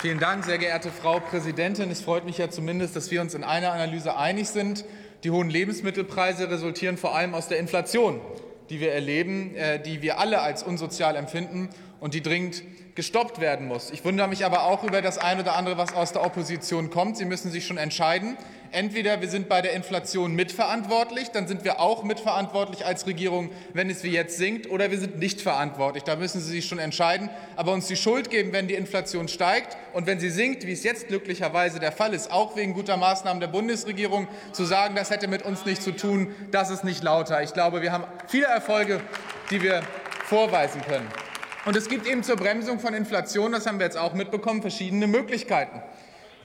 Vielen Dank, sehr geehrte Frau Präsidentin. Es freut mich ja zumindest, dass wir uns in einer Analyse einig sind. Die hohen Lebensmittelpreise resultieren vor allem aus der Inflation, die wir erleben, äh, die wir alle als unsozial empfinden und die dringend gestoppt werden muss. Ich wundere mich aber auch über das eine oder andere, was aus der Opposition kommt. Sie müssen sich schon entscheiden. Entweder wir sind bei der Inflation mitverantwortlich, dann sind wir auch mitverantwortlich als Regierung, wenn es wie jetzt sinkt, oder wir sind nicht verantwortlich. Da müssen Sie sich schon entscheiden. Aber uns die Schuld geben, wenn die Inflation steigt und wenn sie sinkt, wie es jetzt glücklicherweise der Fall ist, auch wegen guter Maßnahmen der Bundesregierung, zu sagen, das hätte mit uns nichts zu tun, das ist nicht lauter. Ich glaube, wir haben viele Erfolge, die wir vorweisen können. Und es gibt eben zur Bremsung von Inflation, das haben wir jetzt auch mitbekommen, verschiedene Möglichkeiten.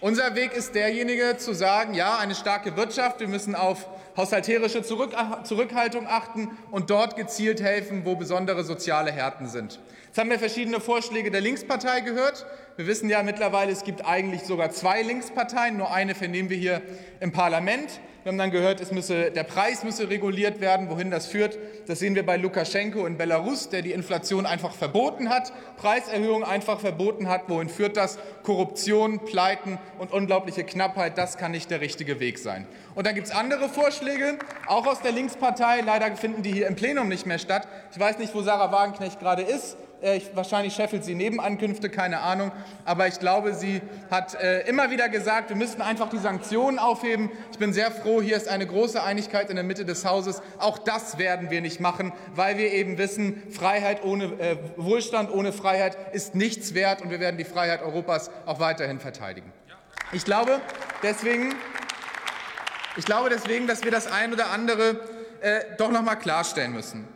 Unser Weg ist derjenige zu sagen, ja, eine starke Wirtschaft, wir müssen auf haushalterische Zurückhaltung achten und dort gezielt helfen, wo besondere soziale Härten sind. Jetzt haben wir verschiedene Vorschläge der Linkspartei gehört. Wir wissen ja mittlerweile, es gibt eigentlich sogar zwei Linksparteien, nur eine vernehmen wir hier im Parlament. Wir haben dann gehört, es müsse, der Preis müsse reguliert werden. Wohin das führt, das sehen wir bei Lukaschenko in Belarus, der die Inflation einfach verboten hat, Preiserhöhungen einfach verboten hat. Wohin führt das? Korruption, Pleiten und unglaubliche Knappheit, das kann nicht der richtige Weg sein. Und dann gibt es andere Vorschläge, auch aus der Linkspartei. Leider finden die hier im Plenum nicht mehr statt. Ich weiß nicht, wo Sarah Wagenknecht gerade ist. Äh, wahrscheinlich scheffelt sie Nebenankünfte, keine Ahnung. Aber ich glaube, sie hat äh, immer wieder gesagt, wir müssten einfach die Sanktionen aufheben. Ich bin sehr froh, hier ist eine große Einigkeit in der Mitte des Hauses. Auch das werden wir nicht machen, weil wir eben wissen, Freiheit ohne äh, Wohlstand ohne Freiheit ist nichts wert. Und wir werden die Freiheit Europas auch weiterhin verteidigen. Ich glaube deswegen, ich glaube deswegen dass wir das ein oder andere äh, doch noch mal klarstellen müssen.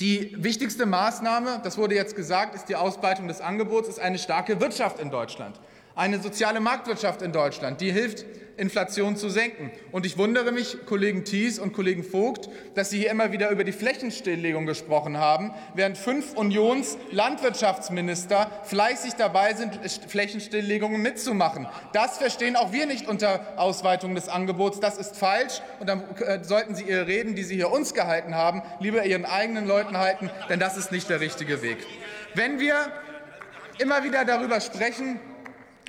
Die wichtigste Maßnahme, das wurde jetzt gesagt, ist die Ausbreitung des Angebots, ist eine starke Wirtschaft in Deutschland eine soziale Marktwirtschaft in Deutschland, die hilft, Inflation zu senken. Und ich wundere mich, Kollegen Thies und Kollegen Vogt, dass Sie hier immer wieder über die Flächenstilllegung gesprochen haben, während fünf Unions-Landwirtschaftsminister fleißig dabei sind, Flächenstilllegungen mitzumachen. Das verstehen auch wir nicht unter Ausweitung des Angebots. Das ist falsch. Und dann äh, sollten Sie Ihre Reden, die Sie hier uns gehalten haben, lieber Ihren eigenen Leuten halten, denn das ist nicht der richtige Weg. Wenn wir immer wieder darüber sprechen,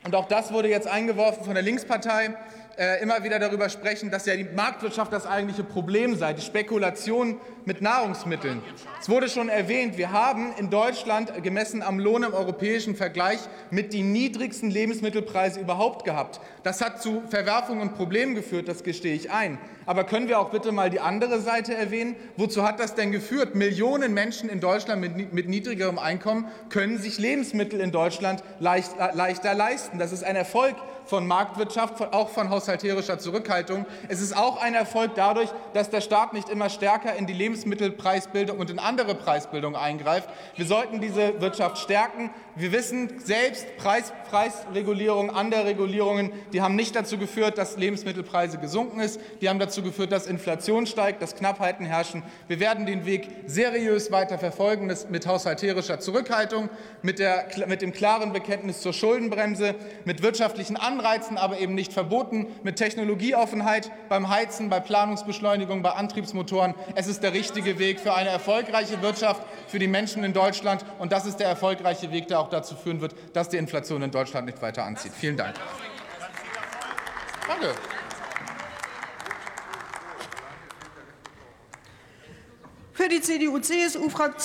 und auch das wurde jetzt eingeworfen von der Linkspartei, äh, immer wieder darüber sprechen, dass ja die Marktwirtschaft das eigentliche Problem sei, die Spekulation mit Nahrungsmitteln. Es wurde schon erwähnt, wir haben in Deutschland gemessen am Lohn im europäischen Vergleich mit die niedrigsten Lebensmittelpreise überhaupt gehabt. Das hat zu Verwerfungen und Problemen geführt, das gestehe ich ein. Aber können wir auch bitte mal die andere Seite erwähnen? Wozu hat das denn geführt? Millionen Menschen in Deutschland mit, mit niedrigerem Einkommen können sich Lebensmittel in Deutschland leicht, äh, leichter leisten. Das ist ein Erfolg von Marktwirtschaft, auch von haushalterischer Zurückhaltung. Es ist auch ein Erfolg dadurch, dass der Staat nicht immer stärker in die Lebensmittelpreisbildung und in andere Preisbildung eingreift. Wir sollten diese Wirtschaft stärken. Wir wissen selbst, Preis, Preisregulierung, andere Regulierungen, die haben nicht dazu geführt, dass Lebensmittelpreise gesunken sind. Die haben dazu geführt, dass Inflation steigt, dass Knappheiten herrschen. Wir werden den Weg seriös weiter verfolgen, mit haushalterischer Zurückhaltung, mit, der, mit dem klaren Bekenntnis zur Schuldenbremse, mit wirtschaftlichen Anreizen Anreizen, aber eben nicht verboten, mit Technologieoffenheit beim Heizen, bei Planungsbeschleunigung, bei Antriebsmotoren. Es ist der richtige Weg für eine erfolgreiche Wirtschaft, für die Menschen in Deutschland. Und das ist der erfolgreiche Weg, der auch dazu führen wird, dass die Inflation in Deutschland nicht weiter anzieht. Vielen Dank. Danke. Für die CDU-CSU-Fraktion